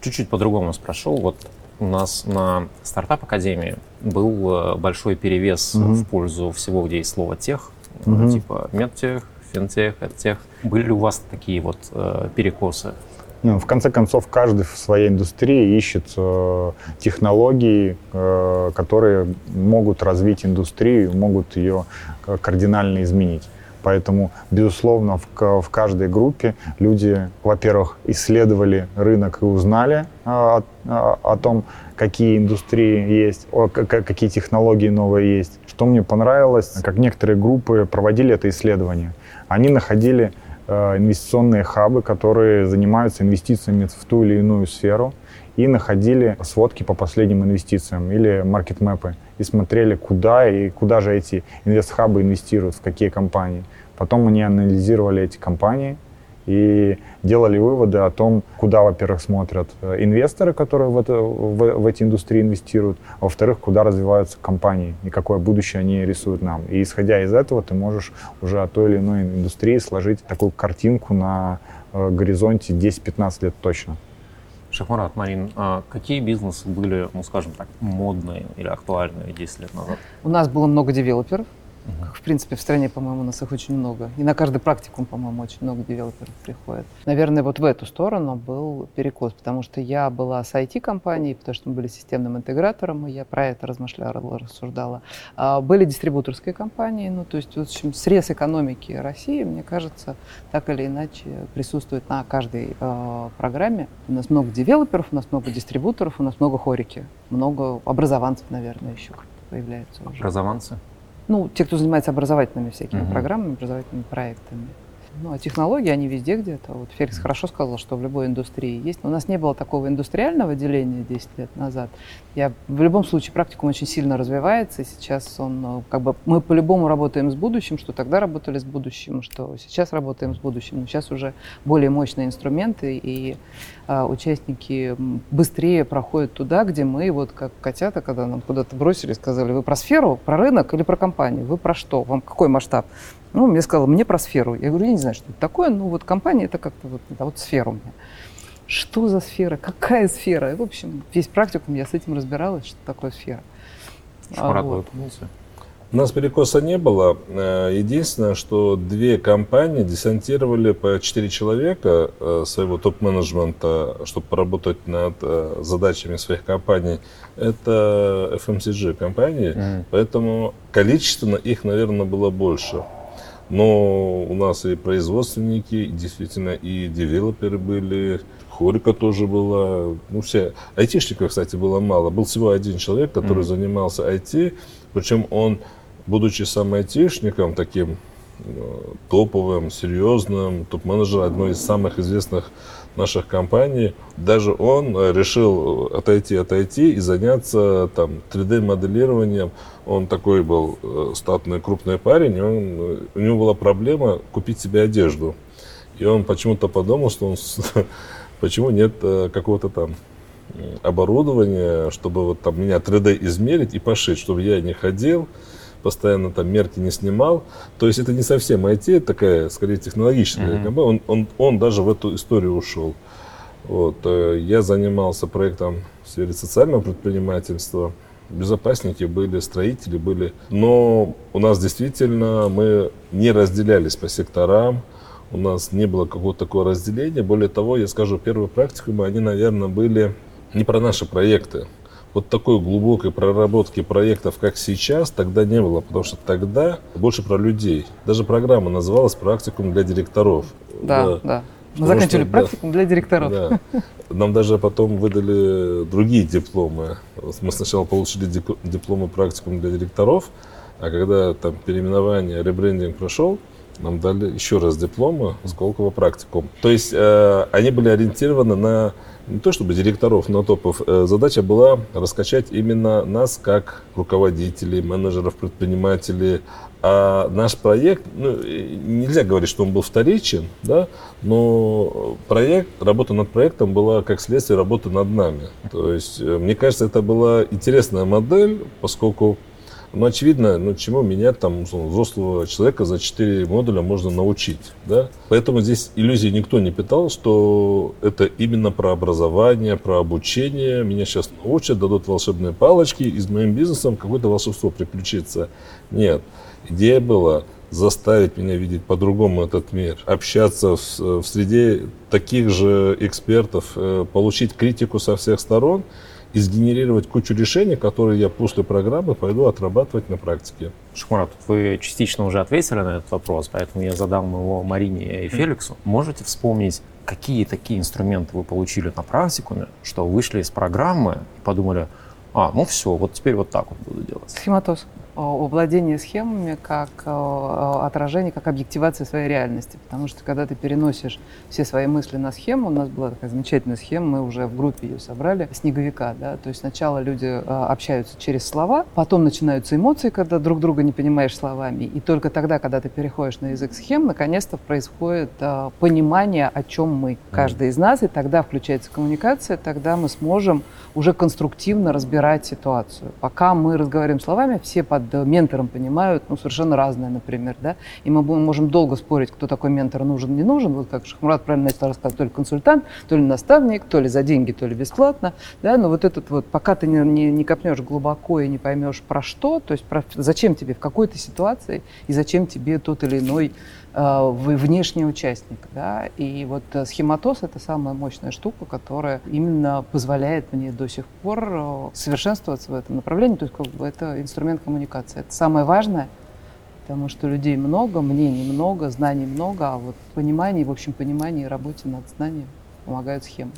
Чуть-чуть по-другому спрошу. Вот у нас на стартап академии был э, большой перевес Мгм. в пользу всего, где есть слово тех, Мгм. типа медтех, финтех, эдтех. Были ли у вас такие вот э, перекосы? Ну, в конце концов, каждый в своей индустрии ищет э, технологии, э, которые могут развить индустрию, могут ее э, кардинально изменить. Поэтому, безусловно, в, в каждой группе люди, во-первых, исследовали рынок и узнали о, о- о том, какие индустрии есть, какие технологии новые есть. Что мне понравилось, как некоторые группы проводили это исследование. Они находили э, инвестиционные хабы, которые занимаются инвестициями в ту или иную сферу, и находили сводки по последним инвестициям или маркетмэпы и смотрели, куда и куда же эти инвестхабы инвестируют, в какие компании. Потом они анализировали эти компании и делали выводы о том, куда, во-первых, смотрят э, инвесторы, которые в, это, в, в эти индустрии инвестируют, а во-вторых, куда развиваются компании и какое будущее они рисуют нам. И исходя из этого ты можешь уже от той или иной индустрии сложить такую картинку на э, горизонте 10-15 лет точно. Шахмарат, Марин, а какие бизнесы были, ну скажем так, модные или актуальные 10 лет назад? У нас было много девелоперов, Как, в принципе, в стране, по-моему, у нас их очень много. И на каждый практикум, по-моему, очень много девелоперов приходит. Наверное, вот в эту сторону был перекос, потому что я была с IT-компанией, потому что мы были системным интегратором, и я про это размышляла, рассуждала. А были дистрибуторские компании, ну, то есть, в общем, срез экономики России, мне кажется, так или иначе присутствует на каждой э, программе. У нас много девелоперов, у нас много дистрибуторов, у нас много хорики, много образованцев, наверное, еще появляется уже. Образованцы? Ну, те, кто занимается образовательными всякими угу. программами, образовательными проектами. Ну, а технологии, они везде где-то. Вот Феликс хорошо сказал, что в любой индустрии есть. Но у нас не было такого индустриального деления 10 лет назад. Я, в любом случае, практикум очень сильно развивается. И сейчас он, ну, как бы, мы по-любому работаем с будущим, что тогда работали с будущим, что сейчас работаем с будущим. Но сейчас уже более мощные инструменты, и а, участники быстрее проходят туда, где мы, вот как котята, когда нам куда-то бросили, сказали, вы про сферу, про рынок или про компанию? Вы про что? Вам какой масштаб? Ну, мне сказала, мне про сферу. Я говорю, я не знаю, что это такое, ну вот компания это как-то вот, да, вот сфера у меня. Что за сфера? Какая сфера? И, в общем, весь практикум я с этим разбиралась, что такое сфера. Шмарат, а, вот. У нас перекоса не было. Э, единственное, что две компании десантировали по четыре человека э, своего топ-менеджмента, чтобы поработать над э, задачами своих компаний. Это FMCG компании, mm. поэтому количественно их, наверное, было больше. Но у нас и производственники, действительно, и девелоперы были, Хорика тоже была. Ну, все. Айтишников, кстати, было мало. Был всего один человек, который mm. занимался IT, причем он, будучи сам айтишником, таким э, топовым, серьезным, топ-менеджером одной из самых известных наших компаний, даже он э, решил отойти от IT и заняться там 3D-моделированием. Он такой был э, статный, крупный парень, он, э, у него была проблема купить себе одежду. И он почему-то подумал, что он, [LAUGHS] почему нет какого-то там оборудования, чтобы вот там меня 3D измерить и пошить, чтобы я не ходил, постоянно там мерки не снимал. То есть это не совсем IT, это такая, скорее, технологическая mm-hmm. Он, он, он даже в эту историю ушел. Вот. Э, я занимался проектом в сфере социального предпринимательства. Безопасники были, строители были. Но у нас действительно мы не разделялись по секторам. У нас не было какого-то такого разделения. Более того, я скажу, первые практикумы, они, наверное, были не про наши проекты вот такой глубокой проработки проектов, как сейчас, тогда не было, потому что тогда больше про людей. Даже программа называлась «Практикум для директоров». Да, да. да. Мы заканчивали что, практикум да, для директоров. Да. Нам даже потом выдали другие дипломы. Мы сначала получили дипломы практикум для директоров, а когда там переименование, ребрендинг прошел, нам дали еще раз дипломы Сколково практикум. То есть э, они были ориентированы на не то чтобы директоров, но топов. Э, задача была раскачать именно нас как руководителей, менеджеров, предпринимателей. А наш проект, ну, нельзя говорить, что он был вторичен, да, но проект, работа над проектом была как следствие работы над нами. То есть, э, мне кажется, это была интересная модель, поскольку ну, очевидно, ну, чему менять там взрослого человека за 4 модуля можно научить, да? Поэтому здесь иллюзий никто не питал, что это именно про образование, про обучение. Меня сейчас научат, дадут волшебные палочки, и с моим бизнесом какое-то волшебство приключится. Нет. Идея была заставить меня видеть по-другому этот мир, общаться в, в среде таких же экспертов, э, получить критику со всех сторон – и сгенерировать кучу решений, которые я после программы пойду отрабатывать на практике. Шахмарат, вы частично уже ответили на этот вопрос, поэтому я задам его Марине и Феликсу. Можете вспомнить, какие такие инструменты вы получили на практикуме, что вышли из программы и подумали, а, ну все, вот теперь вот так вот буду делать. Схематоз владение схемами как э, отражение, как объективация своей реальности. Потому что когда ты переносишь все свои мысли на схему, у нас была такая замечательная схема, мы уже в группе ее собрали, снеговика, да, то есть сначала люди э, общаются через слова, потом начинаются эмоции, когда друг друга не понимаешь словами, и только тогда, когда ты переходишь на язык схем, наконец-то происходит э, понимание, о чем мы, каждый из нас, и тогда включается коммуникация, тогда мы сможем уже конструктивно разбирать ситуацию. Пока мы разговариваем словами, все под ментором понимают ну, совершенно разное, например. Да? И мы можем долго спорить, кто такой ментор нужен, не нужен. Вот как Шахмурат правильно начал рассказывать, то ли консультант, то ли наставник, то ли за деньги, то ли бесплатно. Да? Но вот этот вот, пока ты не, не, не копнешь глубоко и не поймешь про что, то есть про, зачем тебе в какой-то ситуации и зачем тебе тот или иной внешний участник. Да? И вот э, схематоз — это самая мощная штука, которая именно позволяет мне до сих пор э, совершенствоваться в этом направлении. То есть как бы это инструмент коммуникации. Это самое важное, потому что людей много, мнений много, знаний много, а вот понимание, в общем, понимание и работе над знанием помогают схемы.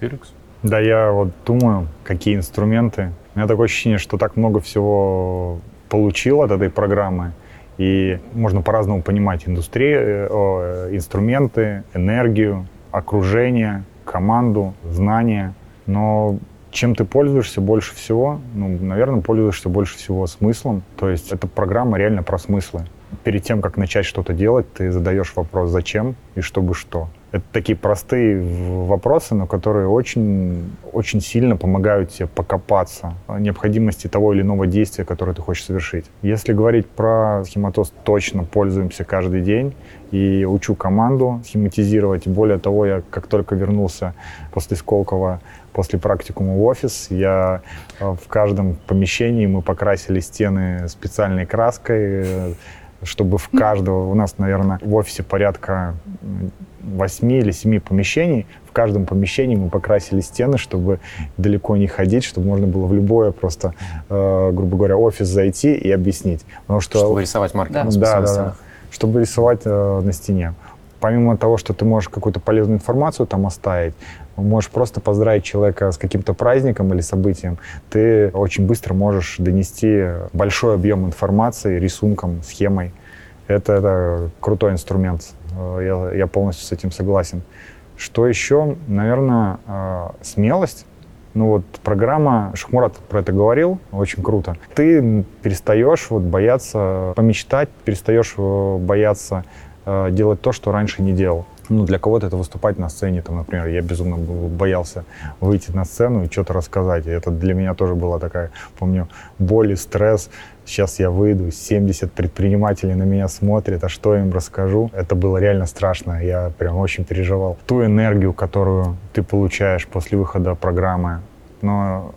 Феликс? Да, я вот думаю, какие инструменты. У меня такое ощущение, что так много всего получил от этой программы. И можно по-разному понимать индустрию, э, инструменты, энергию, окружение, команду, знания. Но чем ты пользуешься больше всего? Ну, наверное, пользуешься больше всего смыслом. То есть эта программа реально про смыслы. Перед тем, как начать что-то делать, ты задаешь вопрос «зачем?» и «чтобы что?». Это такие простые вопросы, но которые очень, очень сильно помогают тебе покопаться о необходимости того или иного действия, которое ты хочешь совершить. Если говорить про схематоз, точно пользуемся каждый день и учу команду схематизировать. Более того, я как только вернулся после Сколково, после практикума в офис, я э, в каждом помещении мы покрасили стены специальной краской, чтобы в каждого, у нас, наверное, в офисе порядка восьми или семи помещений. В каждом помещении мы покрасили стены, чтобы далеко не ходить, чтобы можно было в любое просто, э, грубо говоря, офис зайти и объяснить. Потому что, чтобы рисовать маркером да. Да, да, чтобы рисовать э, на стене. Помимо того, что ты можешь какую-то полезную информацию там оставить, можешь просто поздравить человека с каким-то праздником или событием, ты очень быстро можешь донести большой объем информации рисунком, схемой. Это, это крутой инструмент Э, я, я полностью с этим согласен. Что еще? Наверное, э, смелость. Ну вот программа, Шахмурат про это говорил, очень круто. Ты перестаешь вот бояться помечтать, перестаешь э, делать то, что раньше не делал. Ну, для кого-то это выступать на сцене, там, например, я безумно боялся выйти на сцену и что-то рассказать. И это для меня тоже была такая, помню, боль и стресс сейчас я выйду, 70 предпринимателей на меня смотрят, а что я им расскажу? Это было реально страшно, я прям очень переживал. Ту энергию, которую ты получаешь после выхода программы, но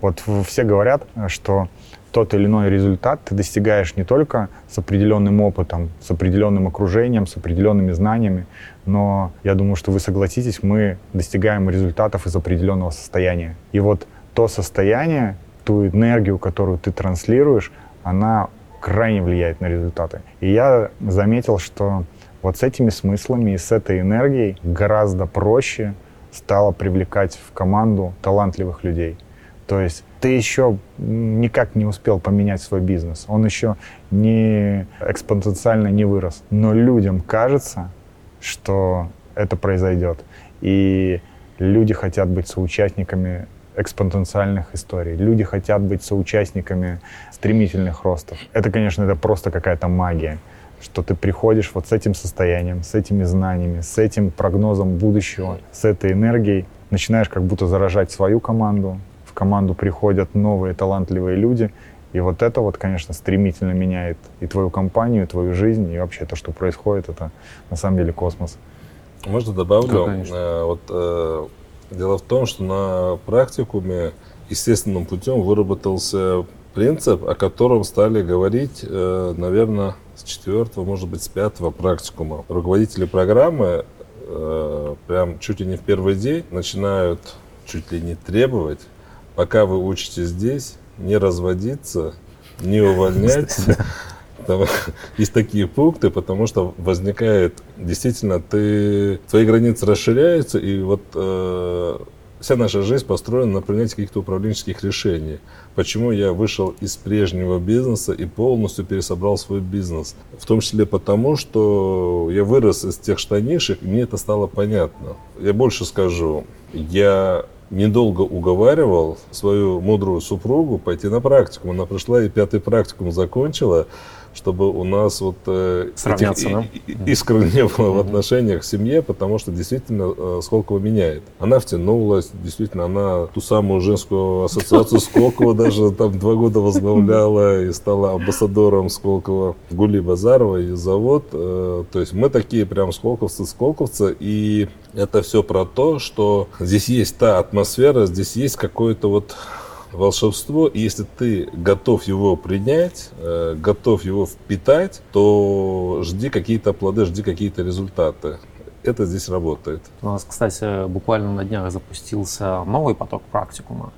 вот все говорят, что тот или иной результат ты достигаешь не только с определенным опытом, с определенным окружением, с определенными знаниями, но я думаю, что вы согласитесь, мы достигаем результатов из определенного состояния. И вот то состояние, ту энергию, которую ты транслируешь, она крайне влияет на результаты. И я заметил, что вот с этими смыслами и с этой энергией гораздо проще стало привлекать в команду талантливых людей. То есть ты еще никак не успел поменять свой бизнес, он еще не экспоненциально не вырос, но людям кажется, что это произойдет. И люди хотят быть соучастниками экспоненциальных историй. Люди хотят быть соучастниками стремительных ростов. Это, конечно, это просто какая-то магия, что ты приходишь вот с этим состоянием, с этими знаниями, с этим прогнозом будущего, с этой энергией, начинаешь как будто заражать свою команду, команду приходят новые талантливые люди, и вот это вот, конечно, стремительно меняет и твою компанию, и твою жизнь, и вообще то, что происходит, это на самом деле космос. Можно добавлю? Да, э, вот э, Дело в том, что на практикуме естественным путем выработался принцип, о котором стали говорить, э, наверное, с четвертого, может быть, с пятого практикума. Руководители программы э, прям чуть ли не в первый день начинают чуть ли не требовать, пока вы учитесь здесь, не разводиться, не увольнять, есть такие пункты, потому что возникает, действительно, ты, твои границы расширяются, и вот э, вся наша жизнь построена на принятии каких-то управленческих решений. Почему я вышел из прежнего бизнеса и полностью пересобрал свой бизнес? В том числе потому, что я вырос из тех штанишек, и мне это стало понятно. Я больше скажу, я недолго уговаривал свою мудрую супругу пойти на практику. Она пришла и пятый практикум закончила чтобы у нас вот э, Сравняться, этих да? искр не было в отношениях в семье, потому что действительно э, Сколково меняет. Она втянулась, действительно, она ту самую женскую ассоциацию Сколково даже там два года возглавляла и стала амбассадором Сколково Гули Базарова и завод. Э, то есть мы такие прям сколковцы, сколковцы, и это все про то, что здесь есть та атмосфера, здесь есть какое-то вот волшебство, и если ты готов его принять, э, готов его впитать, то жди какие-то плоды, жди какие-то результаты. Это здесь работает. У нас, кстати, буквально на днях запустился новый поток практикума.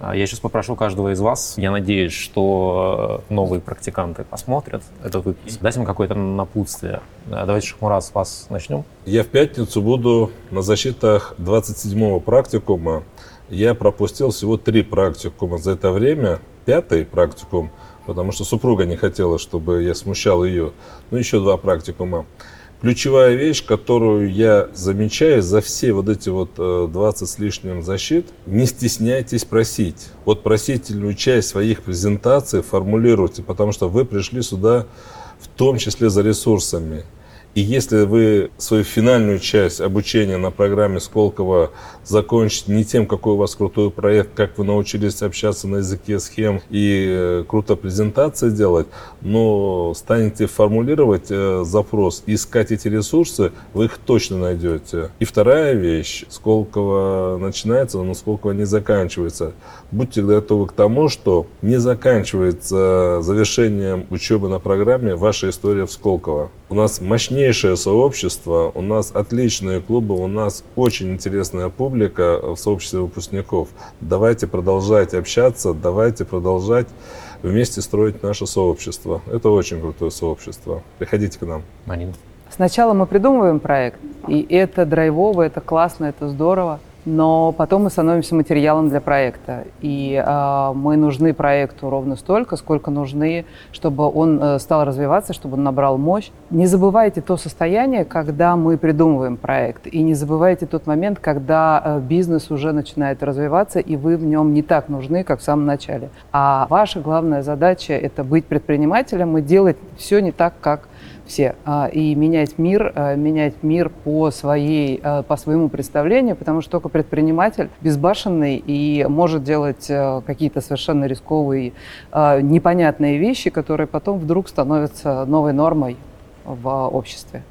А Я сейчас попрошу каждого из вас, я надеюсь, что новые практиканты посмотрят этот выпуск, дать им какое-то напутствие. А Давайте, Шахмурат, с вас начнем. Я в пятницу буду на защитах 27-го практикума. Я пропустил всего три практикума за это время. Пятый практикум, потому что супруга не хотела, чтобы я смущал ее. Ну, еще два практикума. Ключевая вещь, которую я замечаю за все вот эти вот э, 20 с лишним защит, не стесняйтесь просить. Вот просительную часть своих презентаций формулируйте, потому что вы пришли сюда в том числе за ресурсами. И если вы свою финальную часть обучения на программе Сколково закончите не тем, какой у вас крутой проект, как вы научились общаться на языке схем и э, круто презентации делать, но станете формулировать э, запрос искать эти ресурсы, вы их точно найдете. И вторая вещь, Сколково начинается, но Сколково не заканчивается. Будьте готовы к тому, что не заканчивается завершением учебы на программе ваша история в Сколково. У нас мощнейшее сообщество, у нас отличные клубы, у нас очень интересная публика в сообществе выпускников. Давайте продолжать общаться, давайте продолжать вместе строить наше сообщество. Это очень крутое сообщество. Приходите к нам. Марина. Сначала мы придумываем проект, и это драйвово, это классно, это здорово. Но потом мы становимся материалом для проекта. И э, мы нужны проекту ровно столько, сколько нужны, чтобы он э, стал развиваться, чтобы он набрал мощь. Не забывайте то состояние, когда мы придумываем проект. И не забывайте тот момент, когда э, бизнес уже начинает развиваться, и вы в нем не так нужны, как в самом начале. А ваша главная задача – это быть предпринимателем и делать все не так, как все а, и менять мир, а, менять мир по своей, а, по своему представлению, потому что только предприниматель безбашенный и может делать какие-то совершенно рисковые, непонятные вещи, которые потом вдруг становятся новой нормой в обществе.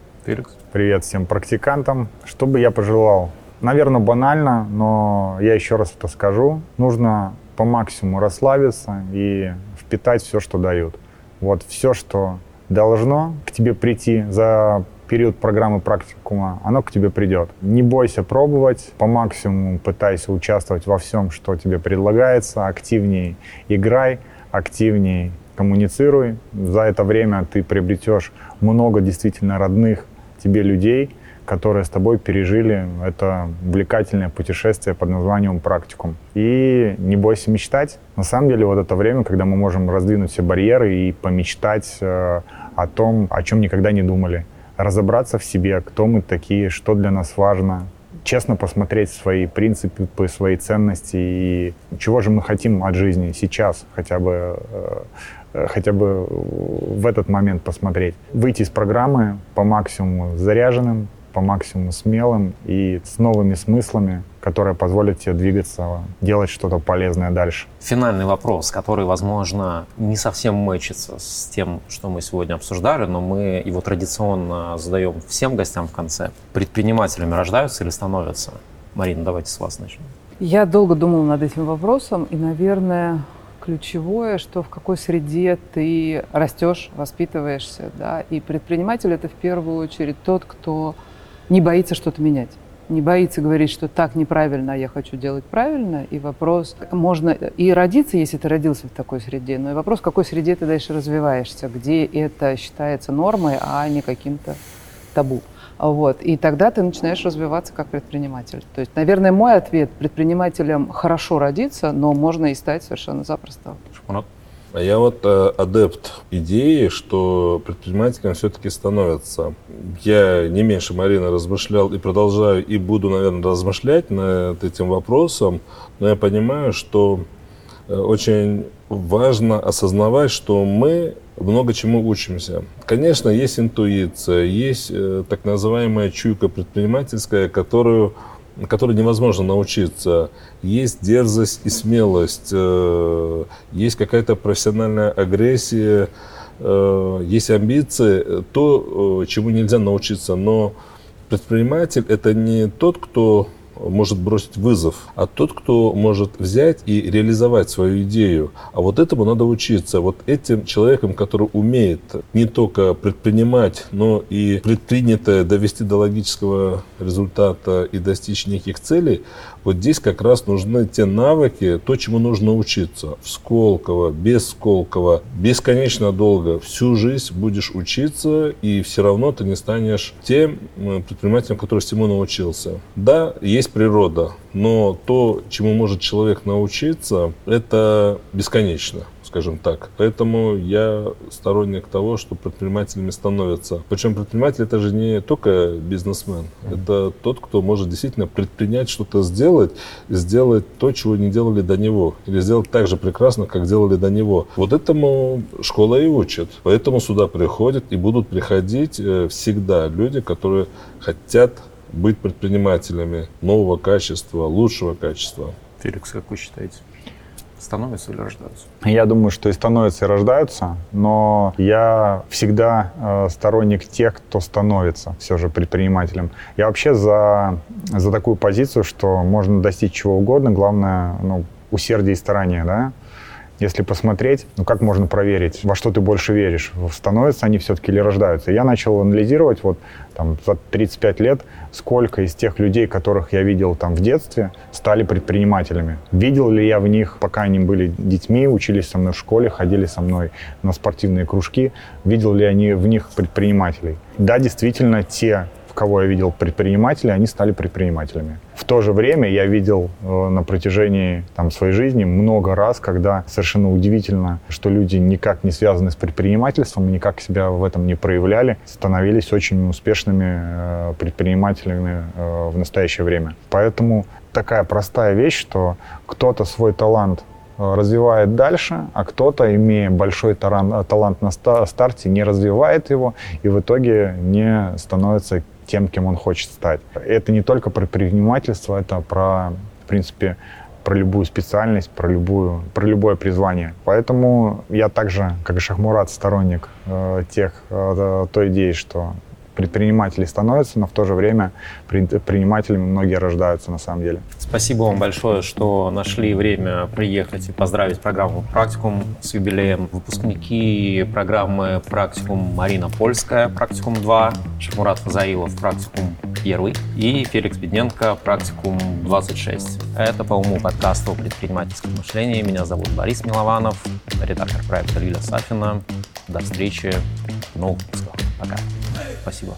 Привет всем практикантам. Что бы я пожелал? Наверное, банально, но я еще раз это скажу. Нужно по максимуму расслабиться и впитать все, что дают. Вот все, что должно к тебе прийти за период программы практикума, оно к тебе придет. Не бойся пробовать, по максимуму пытайся участвовать во всем, что тебе предлагается, активнее играй, активнее коммуницируй. За это время ты приобретешь много действительно родных тебе людей, которые с тобой пережили это увлекательное путешествие под названием практикум. И не бойся мечтать. На самом деле вот это время, когда мы можем раздвинуть все барьеры и помечтать э, о том, о чем никогда не думали. Разобраться в себе, кто мы такие, что для нас важно, честно посмотреть свои принципы, свои ценности и чего же мы хотим от жизни сейчас хотя бы э, хотя бы в этот момент посмотреть. Выйти из программы по максимуму заряженным, по максимуму смелым и с новыми смыслами, которые позволят тебе двигаться, делать что-то полезное дальше. Финальный вопрос, который, возможно, не совсем мэчится с тем, что мы сегодня обсуждали, но мы его традиционно задаем всем гостям в конце. Предпринимателями рождаются или становятся? Марина, давайте с вас начнем. Я долго думала над этим вопросом, и, наверное, ключевое, что в какой среде ты растешь, воспитываешься, да, и предприниматель это в первую очередь тот, кто не боится что-то менять. Не боится говорить, что так неправильно, а я хочу делать правильно. И вопрос, можно и родиться, если ты родился в такой среде, но и вопрос, в какой среде ты дальше развиваешься, где это считается нормой, а не каким-то табу. Вот. И тогда ты начинаешь развиваться как предприниматель. То есть, наверное, мой ответ предпринимателям хорошо родиться, но можно и стать совершенно запросто. Шпунок. А я вот э, адепт идеи, что предпринимателем все-таки становится. Я не меньше Марины размышлял и продолжаю, и буду, наверное, размышлять над этим вопросом, но я понимаю, что э, очень важно осознавать, что мы много чему учимся. Конечно, есть интуиция, есть э, так называемая чуйка предпринимательская, которую которой невозможно научиться. Есть дерзость и смелость, э, есть какая-то профессиональная агрессия, э, есть амбиции, то, чему нельзя научиться. Но предприниматель это не тот, кто может бросить вызов, а тот, кто может взять и реализовать свою идею. А вот этому надо учиться. Вот этим человеком, который умеет не только предпринимать, но и предпринятое довести до логического результата и достичь неких целей, вот здесь как раз нужны те навыки, то, чему нужно учиться. В Сколково, без Сколково, бесконечно долго, всю жизнь будешь учиться, и все равно ты не станешь тем предпринимателем, который всему научился. Да, есть природа, но то, чему может человек научиться, это бесконечно скажем так. Поэтому я сторонник того, что предпринимателями становятся. Причем предприниматель это же не только бизнесмен, это тот, кто может действительно предпринять что-то сделать, сделать то, чего не делали до него, или сделать так же прекрасно, как делали до него. Вот этому школа и учит. Поэтому сюда приходят и будут приходить э, всегда люди, которые хотят быть предпринимателями нового качества, лучшего качества. Феликс, как вы считаете? Становятся или рождаются? Я думаю, что и становятся, и рождаются, но я всегда э, сторонник тех, кто становится все же предпринимателем. Я вообще за, за такую позицию, что можно достичь чего угодно, главное ну, усердие и старание, да, если посмотреть, ну как можно проверить, во что ты больше веришь, становятся они все-таки или рождаются. Я начал анализировать вот там за 35 лет, сколько из тех людей, которых я видел там в детстве, стали предпринимателями. Видел ли я в них, пока они были детьми, учились со мной в школе, ходили со мной на спортивные кружки, видел ли они в них предпринимателей. Да, действительно, те кого я видел предприниматели, они стали предпринимателями. В то же время я видел э, на протяжении там, своей жизни много раз, когда совершенно удивительно, что люди никак не связаны с предпринимательством, никак себя в этом не проявляли, становились очень успешными э, предпринимателями э, в настоящее время. Поэтому такая простая вещь, что кто-то свой талант развивает дальше, а кто-то, имея большой талант на старте, не развивает его и в итоге не становится тем, кем он хочет стать. Это не только про предпринимательство, это про, в принципе, про любую специальность, про, любую, про любое призвание. Поэтому я также, как и Шахмурат, сторонник э, тех, э, той идеи, что предприниматели становятся, но в то же время предпринимателями многие рождаются на самом деле. Спасибо вам большое, что нашли время приехать и поздравить программу «Практикум» с юбилеем. Выпускники программы «Практикум» Марина Польская, «Практикум 2», Шахмурат Фазаилов, «Практикум 1» и Феликс Бедненко, «Практикум 26». Это по уму подкаста о предпринимательском мышлении. Меня зовут Борис Милованов, редактор проекта Лиля Сафина. До встречи в новых выпусках. Пока. Спасибо.